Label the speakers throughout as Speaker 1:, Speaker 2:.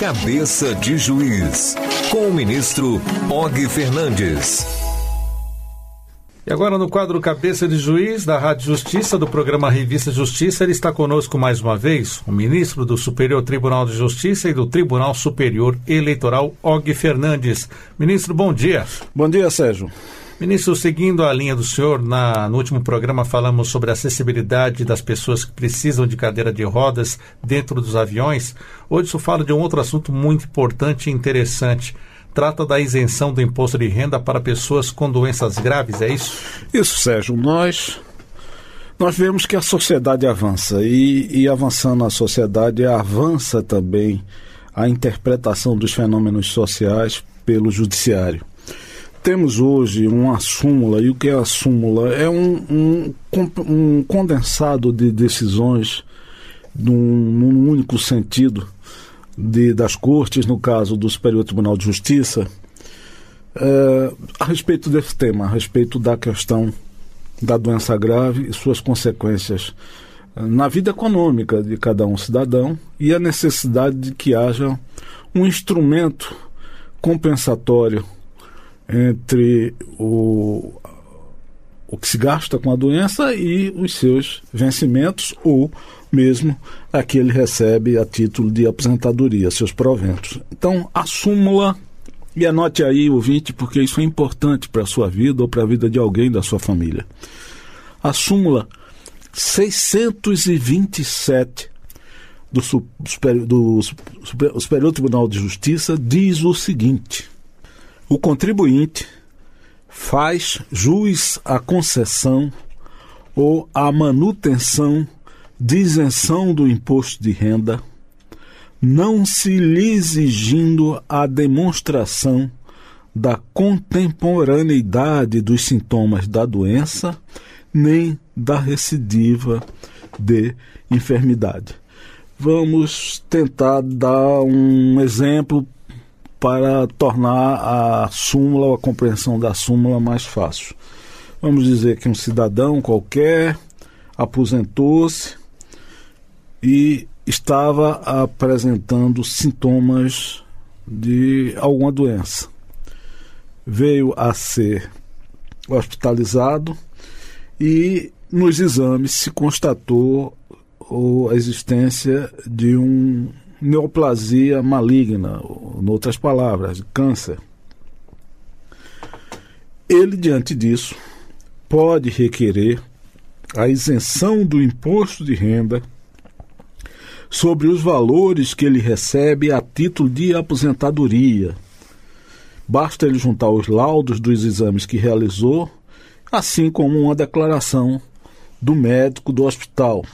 Speaker 1: Cabeça de Juiz, com o ministro Og Fernandes.
Speaker 2: E agora no quadro Cabeça de Juiz da Rádio Justiça, do programa Revista Justiça, ele está conosco mais uma vez, o ministro do Superior Tribunal de Justiça e do Tribunal Superior Eleitoral, Og Fernandes. Ministro, bom dia.
Speaker 3: Bom dia, Sérgio.
Speaker 2: Ministro, seguindo a linha do senhor, na, no último programa falamos sobre a acessibilidade das pessoas que precisam de cadeira de rodas dentro dos aviões. Hoje o senhor fala de um outro assunto muito importante e interessante trata da isenção do imposto de renda para pessoas com doenças graves, é isso?
Speaker 3: Isso, Sérgio. Nós nós vemos que a sociedade avança e, e avançando a sociedade avança também a interpretação dos fenômenos sociais pelo judiciário. Temos hoje uma súmula, e o que é a súmula? É um, um, um condensado de decisões num, num único sentido de, das cortes, no caso do Superior Tribunal de Justiça, é, a respeito desse tema, a respeito da questão da doença grave e suas consequências na vida econômica de cada um cidadão e a necessidade de que haja um instrumento compensatório entre o, o que se gasta com a doença e os seus vencimentos ou mesmo a que ele recebe a título de aposentadoria, seus proventos. Então, a súmula, e anote aí, ouvinte, porque isso é importante para a sua vida ou para a vida de alguém da sua família. A súmula 627 do, Superior, do Superior Tribunal de Justiça diz o seguinte: o contribuinte faz jus à concessão ou à manutenção de isenção do imposto de renda, não se lhe exigindo a demonstração da contemporaneidade dos sintomas da doença, nem da recidiva de enfermidade. Vamos tentar dar um exemplo para tornar a súmula ou a compreensão da súmula mais fácil. Vamos dizer que um cidadão qualquer aposentou-se e estava apresentando sintomas de alguma doença. Veio a ser hospitalizado e nos exames se constatou a existência de um neoplasia maligna, em outras palavras, câncer. Ele, diante disso, pode requerer a isenção do imposto de renda sobre os valores que ele recebe a título de aposentadoria. Basta ele juntar os laudos dos exames que realizou, assim como uma declaração do médico do hospital.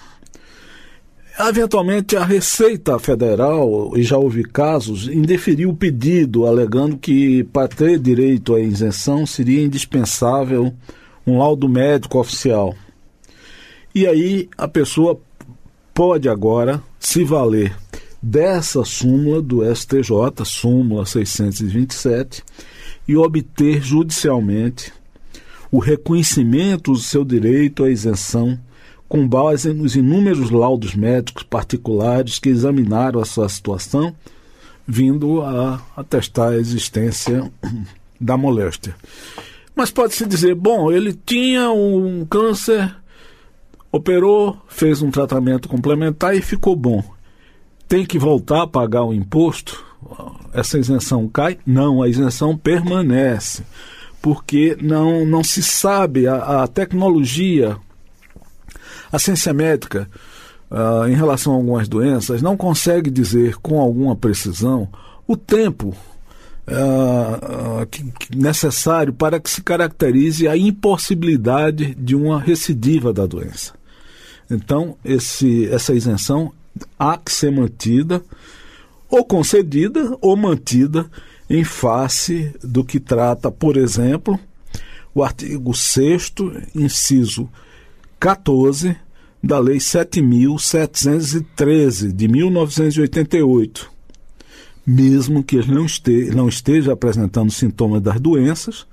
Speaker 3: Eventualmente, a Receita Federal, e já houve casos, indeferiu o pedido, alegando que para ter direito à isenção seria indispensável um laudo médico oficial. E aí a pessoa pode agora se valer dessa súmula do STJ, súmula 627, e obter judicialmente o reconhecimento do seu direito à isenção com base nos inúmeros laudos médicos particulares que examinaram a sua situação, vindo a atestar a existência da moléstia. Mas pode-se dizer, bom, ele tinha um câncer Operou, fez um tratamento complementar e ficou bom. Tem que voltar a pagar o imposto? Essa isenção cai? Não, a isenção permanece. Porque não, não se sabe, a, a tecnologia, a ciência médica, uh, em relação a algumas doenças, não consegue dizer com alguma precisão o tempo Uh, uh, necessário para que se caracterize a impossibilidade de uma recidiva da doença. Então, esse, essa isenção há que ser mantida, ou concedida, ou mantida em face do que trata, por exemplo, o artigo 6, inciso 14 da Lei 7.713 de 1988. Mesmo que ele não esteja, não esteja apresentando sintomas das doenças,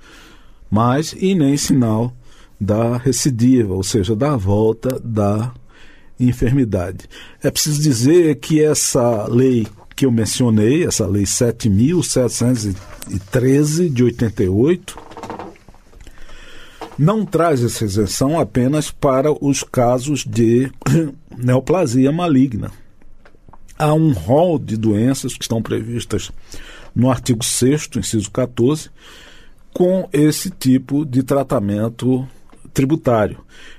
Speaker 3: mas e nem sinal da recidiva, ou seja, da volta da enfermidade. É preciso dizer que essa lei que eu mencionei, essa lei 7.713 de 88, não traz essa isenção apenas para os casos de neoplasia maligna. Há um rol de doenças que estão previstas no artigo 6, inciso 14, com esse tipo de tratamento tributário.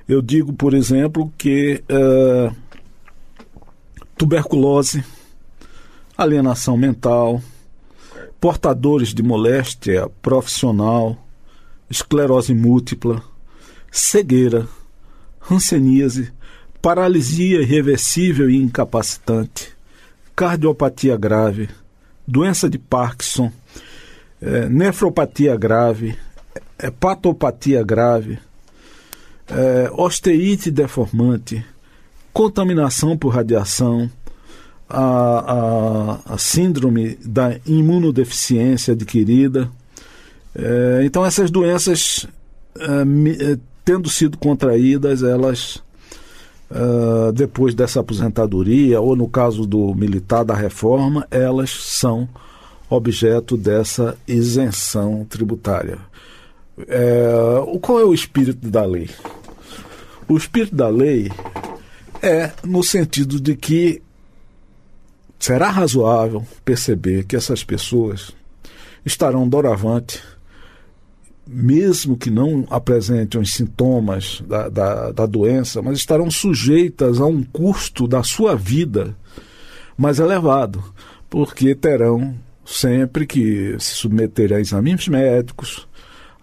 Speaker 3: Eu digo, por exemplo, que uh, tuberculose, alienação mental, portadores de moléstia profissional, esclerose múltipla, cegueira, hanseníase, paralisia irreversível e incapacitante, cardiopatia grave, doença de Parkinson, é, nefropatia grave, hepatopatia grave, é, osteite deformante, contaminação por radiação, a, a, a síndrome da imunodeficiência adquirida. É, então, essas doenças, é, é tendo sido contraídas, elas, depois dessa aposentadoria, ou no caso do militar da reforma, elas são objeto dessa isenção tributária. Qual é o espírito da lei? O espírito da lei é no sentido de que será razoável perceber que essas pessoas estarão doravante, mesmo que não apresentem os sintomas da, da, da doença, mas estarão sujeitas a um custo da sua vida mais elevado, porque terão sempre que se submeter a exames médicos,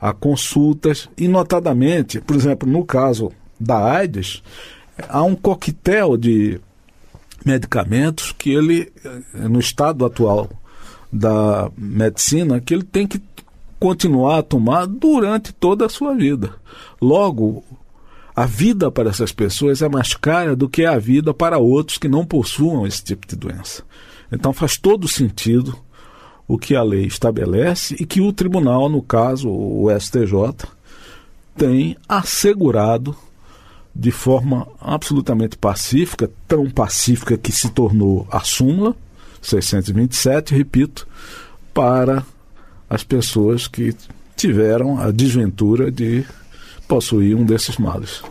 Speaker 3: a consultas, e notadamente, por exemplo, no caso da AIDS, há um coquetel de medicamentos que ele, no estado atual da medicina, que ele tem que continuar a tomar durante toda a sua vida. Logo, a vida para essas pessoas é mais cara do que a vida para outros que não possuam esse tipo de doença. Então faz todo sentido o que a lei estabelece e que o tribunal, no caso o STJ, tem assegurado de forma absolutamente pacífica, tão pacífica que se tornou a súmula 627, repito, para as pessoas que tiveram a desventura de possuir um desses males.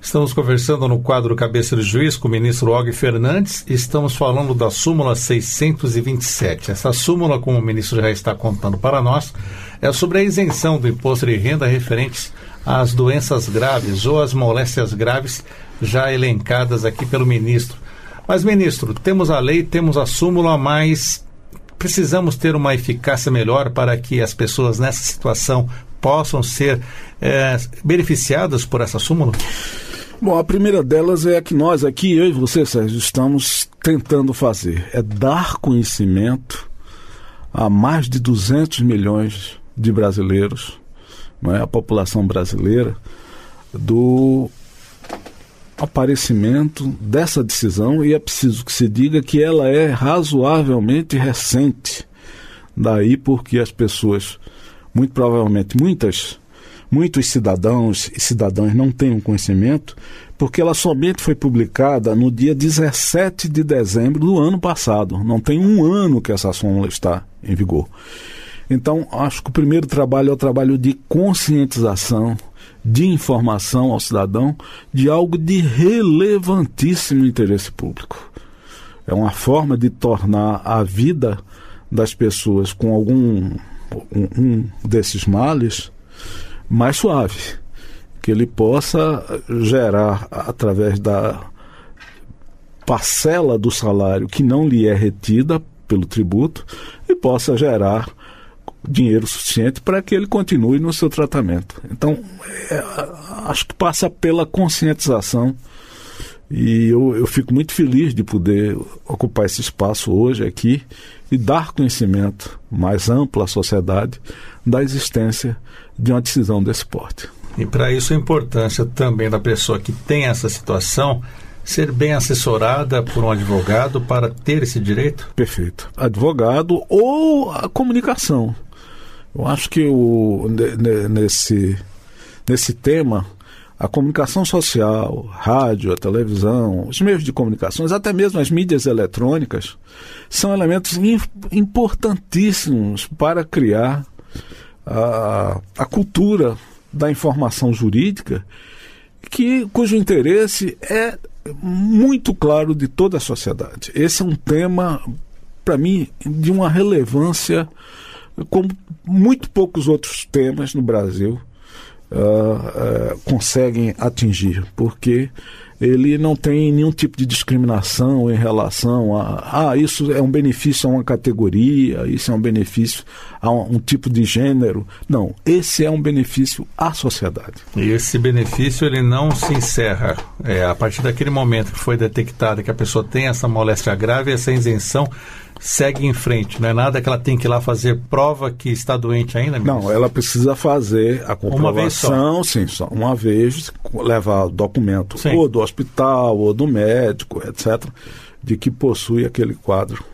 Speaker 2: Estamos conversando no quadro Cabeça do Juiz com o ministro Og Fernandes estamos falando da súmula 627. Essa súmula, como o ministro já está contando para nós, é sobre a isenção do imposto de renda referentes às doenças graves ou às moléstias graves já elencadas aqui pelo ministro. Mas, ministro, temos a lei, temos a súmula, mas precisamos ter uma eficácia melhor para que as pessoas nessa situação possam ser é, beneficiadas por essa súmula?
Speaker 3: Bom, a primeira delas é a que nós aqui, eu e você, Sérgio, estamos tentando fazer. É dar conhecimento a mais de 200 milhões de brasileiros, não é? a população brasileira, do aparecimento dessa decisão e é preciso que se diga que ela é razoavelmente recente. Daí porque as pessoas, muito provavelmente muitas muitos cidadãos e cidadãs não têm um conhecimento, porque ela somente foi publicada no dia 17 de dezembro do ano passado. Não tem um ano que essa súmula está em vigor. Então, acho que o primeiro trabalho é o trabalho de conscientização, de informação ao cidadão de algo de relevantíssimo interesse público. É uma forma de tornar a vida das pessoas com algum um, um desses males mais suave, que ele possa gerar através da parcela do salário que não lhe é retida pelo tributo e possa gerar dinheiro suficiente para que ele continue no seu tratamento. Então, é, acho que passa pela conscientização e eu, eu fico muito feliz de poder ocupar esse espaço hoje aqui e dar conhecimento mais amplo à sociedade da existência de uma decisão desse porte.
Speaker 2: E para isso a importância também da pessoa que tem essa situação ser bem assessorada por um advogado para ter esse direito?
Speaker 3: Perfeito. Advogado ou a comunicação. Eu acho que o, nesse, nesse tema a comunicação social, rádio, a televisão, os meios de comunicações, até mesmo as mídias eletrônicas, são elementos importantíssimos para criar a, a cultura da informação jurídica, que, cujo interesse é muito claro de toda a sociedade. Esse é um tema, para mim, de uma relevância como muito poucos outros temas no Brasil uh, uh, conseguem atingir, porque ele não tem nenhum tipo de discriminação em relação a ah, isso é um benefício a uma categoria, isso é um benefício a um, um, tipo de gênero. Não, esse é um benefício à sociedade.
Speaker 2: E esse benefício ele não se encerra. É, a partir daquele momento que foi detectado que a pessoa tem essa moléstia grave, essa isenção segue em frente. Não é nada que ela tem que ir lá fazer prova que está doente ainda?
Speaker 3: Ministro? Não, ela precisa fazer a comprovação, uma sim, só uma vez, levar o documento sim. ou do hospital ou do médico, etc., de que possui aquele quadro,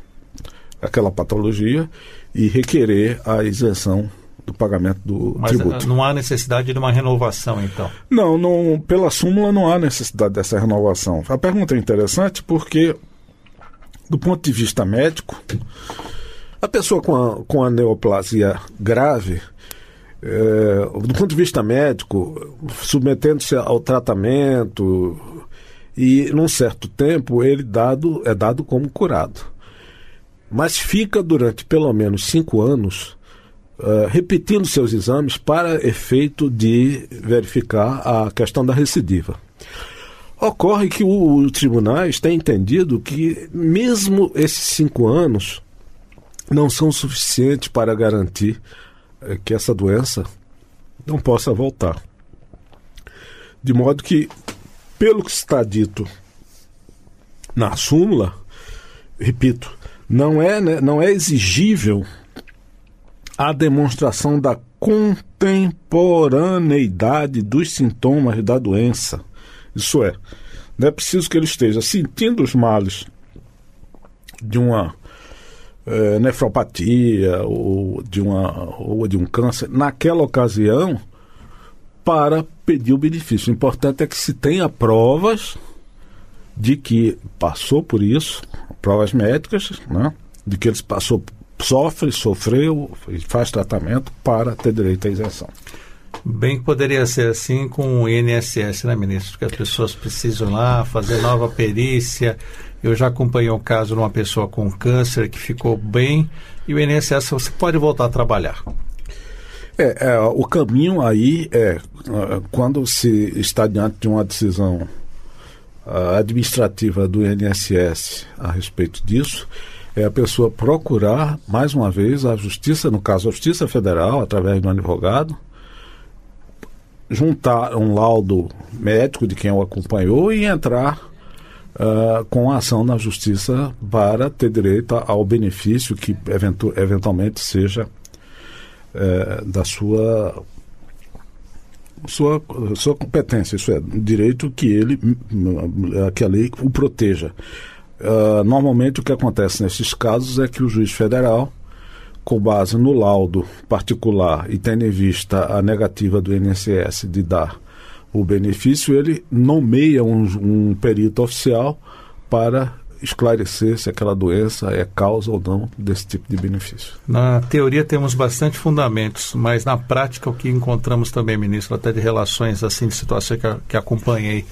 Speaker 3: aquela patologia e requerer a isenção do pagamento do
Speaker 2: Mas
Speaker 3: tributo.
Speaker 2: não há necessidade de uma renovação, então?
Speaker 3: Não, não, pela súmula não há necessidade dessa renovação. A pergunta é interessante porque do ponto de vista médico, a pessoa com a, com a neoplasia grave, é, do ponto de vista médico, submetendo-se ao tratamento e num certo tempo ele dado, é dado como curado. Mas fica durante pelo menos cinco anos uh, repetindo seus exames para efeito de verificar a questão da recidiva. Ocorre que os tribunais têm entendido que, mesmo esses cinco anos, não são suficientes para garantir eh, que essa doença não possa voltar. De modo que, pelo que está dito na súmula, repito, não é, né, não é exigível a demonstração da contemporaneidade dos sintomas da doença isso é, não é preciso que ele esteja sentindo os males de uma é, nefropatia ou de, uma, ou de um câncer naquela ocasião para pedir o benefício. O importante é que se tenha provas de que passou por isso, provas médicas, né, de que ele passou, sofre, sofreu, faz tratamento para ter direito à isenção.
Speaker 2: Bem que poderia ser assim com o INSS, né, ministro? Que as pessoas precisam lá fazer nova perícia. Eu já acompanhei um caso de uma pessoa com câncer que ficou bem e o INSS você pode voltar a trabalhar.
Speaker 3: É, é, o caminho aí é é quando se está diante de uma decisão administrativa do INSS a respeito disso, é a pessoa procurar mais uma vez a justiça, no caso a Justiça Federal, através do advogado, juntar um laudo médico de quem o acompanhou e entrar uh, com a ação na justiça para ter direito ao benefício que eventu eventualmente seja uh, da sua sua, sua competência, isso é, direito que ele que a lei o proteja. Uh, normalmente o que acontece nesses casos é que o juiz federal com base no laudo particular e tendo em vista a negativa do INSS de dar o benefício, ele nomeia um, um perito oficial para esclarecer se aquela doença é causa ou não desse tipo de benefício.
Speaker 2: Na teoria temos bastante fundamentos, mas na prática o que encontramos também, ministro, até de relações assim de situação que, que acompanhei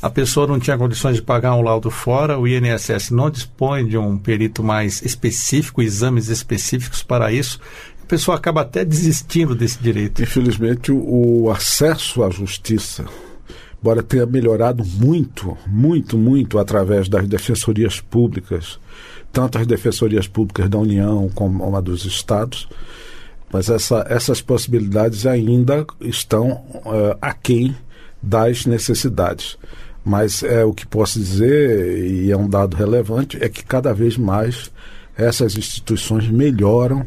Speaker 2: a pessoa não tinha condições de pagar um laudo fora, o INSS não dispõe de um perito mais específico, exames específicos para isso, a pessoa acaba até desistindo desse direito.
Speaker 3: Infelizmente, o, o acesso à justiça, embora tenha melhorado muito, muito, muito através das defensorias públicas, tanto as defensorias públicas da União como a dos estados, mas essa, essas possibilidades ainda estão uh, aquém das necessidades. Mas é o que posso dizer, e é um dado relevante, é que cada vez mais essas instituições melhoram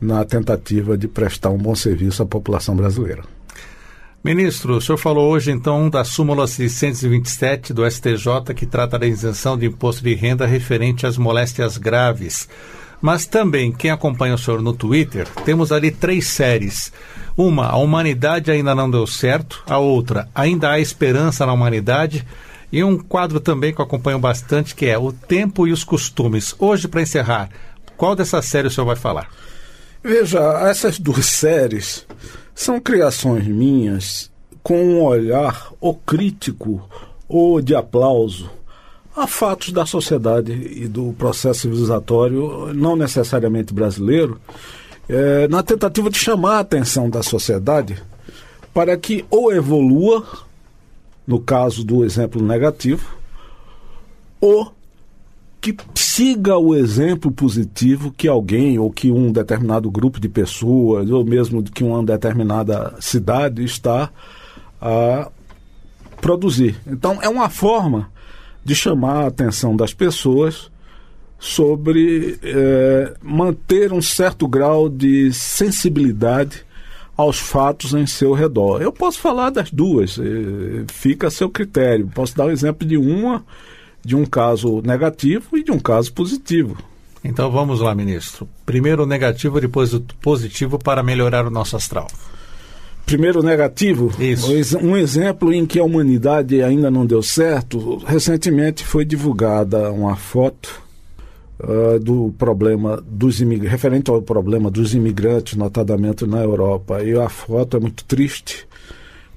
Speaker 3: na tentativa de prestar um bom serviço à população brasileira.
Speaker 2: Ministro, o senhor falou hoje então da súmula 627 do STJ que trata da isenção de imposto de renda referente às moléstias graves. Mas também, quem acompanha o senhor no Twitter, temos ali três séries. Uma, a humanidade ainda não deu certo. A outra, ainda há esperança na humanidade. E um quadro também que eu acompanho bastante, que é O Tempo e os Costumes. Hoje, para encerrar, qual dessas séries o senhor vai falar?
Speaker 3: Veja, essas duas séries são criações minhas com um olhar ou crítico ou de aplauso a fatos da sociedade e do processo civilizatório, não necessariamente brasileiro, é, na tentativa de chamar a atenção da sociedade para que ou evolua, no caso do exemplo negativo, ou que siga o exemplo positivo que alguém ou que um determinado grupo de pessoas ou mesmo que uma determinada cidade está a produzir. Então é uma forma de chamar a atenção das pessoas sobre é, manter um certo grau de sensibilidade aos fatos em seu redor. Eu posso falar das duas, é, fica a seu critério. Posso dar o um exemplo de uma, de um caso negativo e de um caso positivo.
Speaker 2: Então vamos lá, ministro. Primeiro negativo e depois o positivo para melhorar o nosso astral.
Speaker 3: Primeiro negativo,
Speaker 2: Isso.
Speaker 3: um exemplo em que a humanidade ainda não deu certo. Recentemente foi divulgada uma foto uh, do problema dos imigrantes, referente ao problema dos imigrantes, notadamente na Europa. E a foto é muito triste,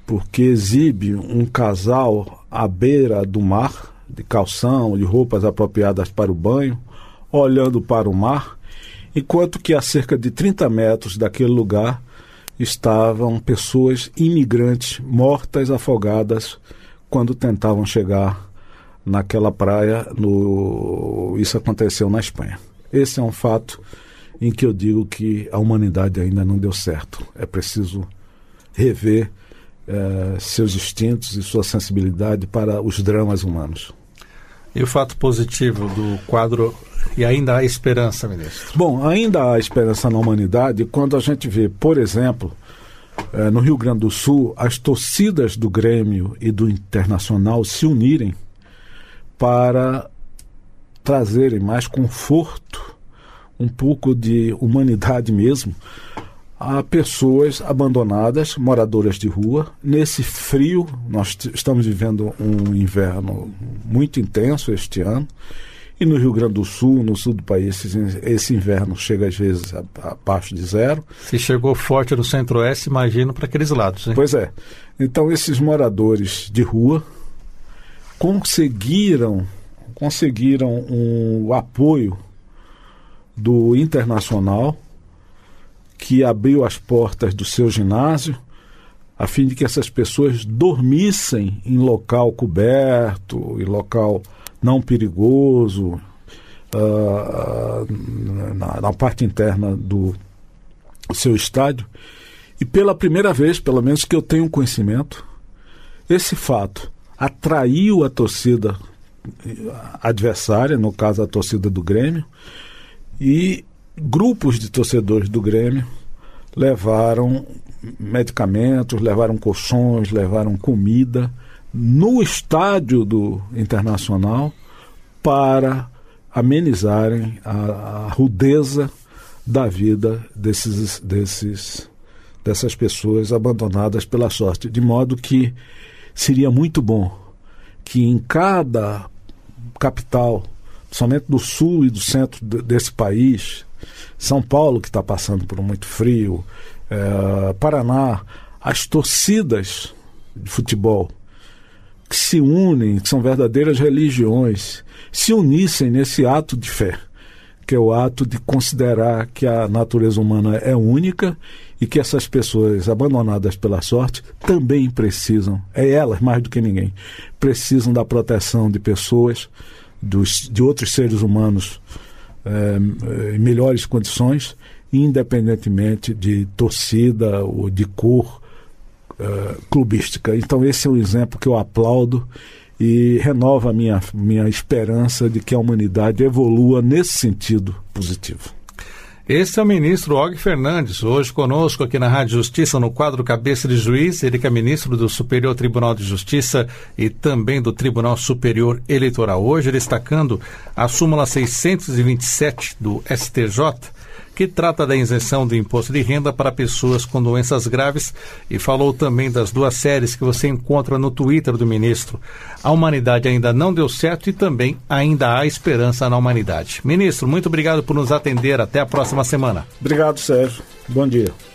Speaker 3: porque exibe um casal à beira do mar, de calção, de roupas apropriadas para o banho, olhando para o mar, enquanto que a cerca de 30 metros daquele lugar estavam pessoas imigrantes mortas, afogadas, quando tentavam chegar naquela praia. No... Isso aconteceu na Espanha. Esse é um fato em que eu digo que a humanidade ainda não deu certo. É preciso rever eh, seus instintos e sua sensibilidade para os dramas humanos.
Speaker 2: E o fato positivo do quadro e ainda há esperança, ministro?
Speaker 3: Bom, ainda há esperança na humanidade quando a gente vê, por exemplo, eh, no Rio Grande do Sul, as torcidas do Grêmio e do Internacional se unirem para trazerem mais conforto, um pouco de humanidade mesmo, a pessoas abandonadas, moradoras de rua. Nesse frio, nós estamos vivendo um inverno muito intenso este ano. E no Rio Grande do Sul, no sul do país, esse, esse inverno chega às vezes abaixo de zero.
Speaker 2: Se chegou forte no centro-oeste, imagino para aqueles lados. Hein?
Speaker 3: Pois é. Então, esses moradores de rua conseguiram, conseguiram um, o apoio do Internacional que abriu as portas do seu ginásio a fim de que essas pessoas dormissem em local coberto, em local não perigoso, uh, na, na, parte interna do seu estádio. E pela primeira vez, pelo menos que eu tenho conhecimento, esse fato atraiu a torcida adversária, no caso a torcida do Grêmio, e grupos de torcedores do Grêmio levaram medicamentos, levaram colchões, levaram comida no estádio do Internacional para amenizarem a, a rudeza da vida desses, desses, dessas pessoas abandonadas pela sorte. De modo que seria muito bom que em cada capital, somente do sul e do centro desse país, são Paulo, que está passando por muito frio, é, Paraná, as torcidas de futebol que se unem, que são verdadeiras religiões, se unissem nesse ato de fé, que é o ato de considerar que a natureza humana é única e que essas pessoas abandonadas pela sorte também precisam, é elas mais do que ninguém, precisam da proteção de pessoas, dos, de outros seres humanos é, em melhores condições, independentemente de torcida ou de cor é, clubística. Então, esse é um exemplo que eu aplaudo e renova a minha, minha esperança de que a humanidade evolua nesse sentido positivo.
Speaker 2: Esse é o ministro Og Fernandes, hoje conosco aqui na Rádio Justiça, no quadro Cabeça de Juiz, ele que é ministro do Superior Tribunal de Justiça e também do Tribunal Superior Eleitoral. Hoje destacando a súmula 627 do STJ, que trata da isenção do imposto de renda para pessoas com doenças graves e falou também das duas séries que você encontra no Twitter do ministro. A humanidade ainda não deu certo e também ainda há esperança na humanidade. Ministro, muito obrigado por nos atender. Até a próxima semana.
Speaker 3: Obrigado, Sérgio. Bom dia.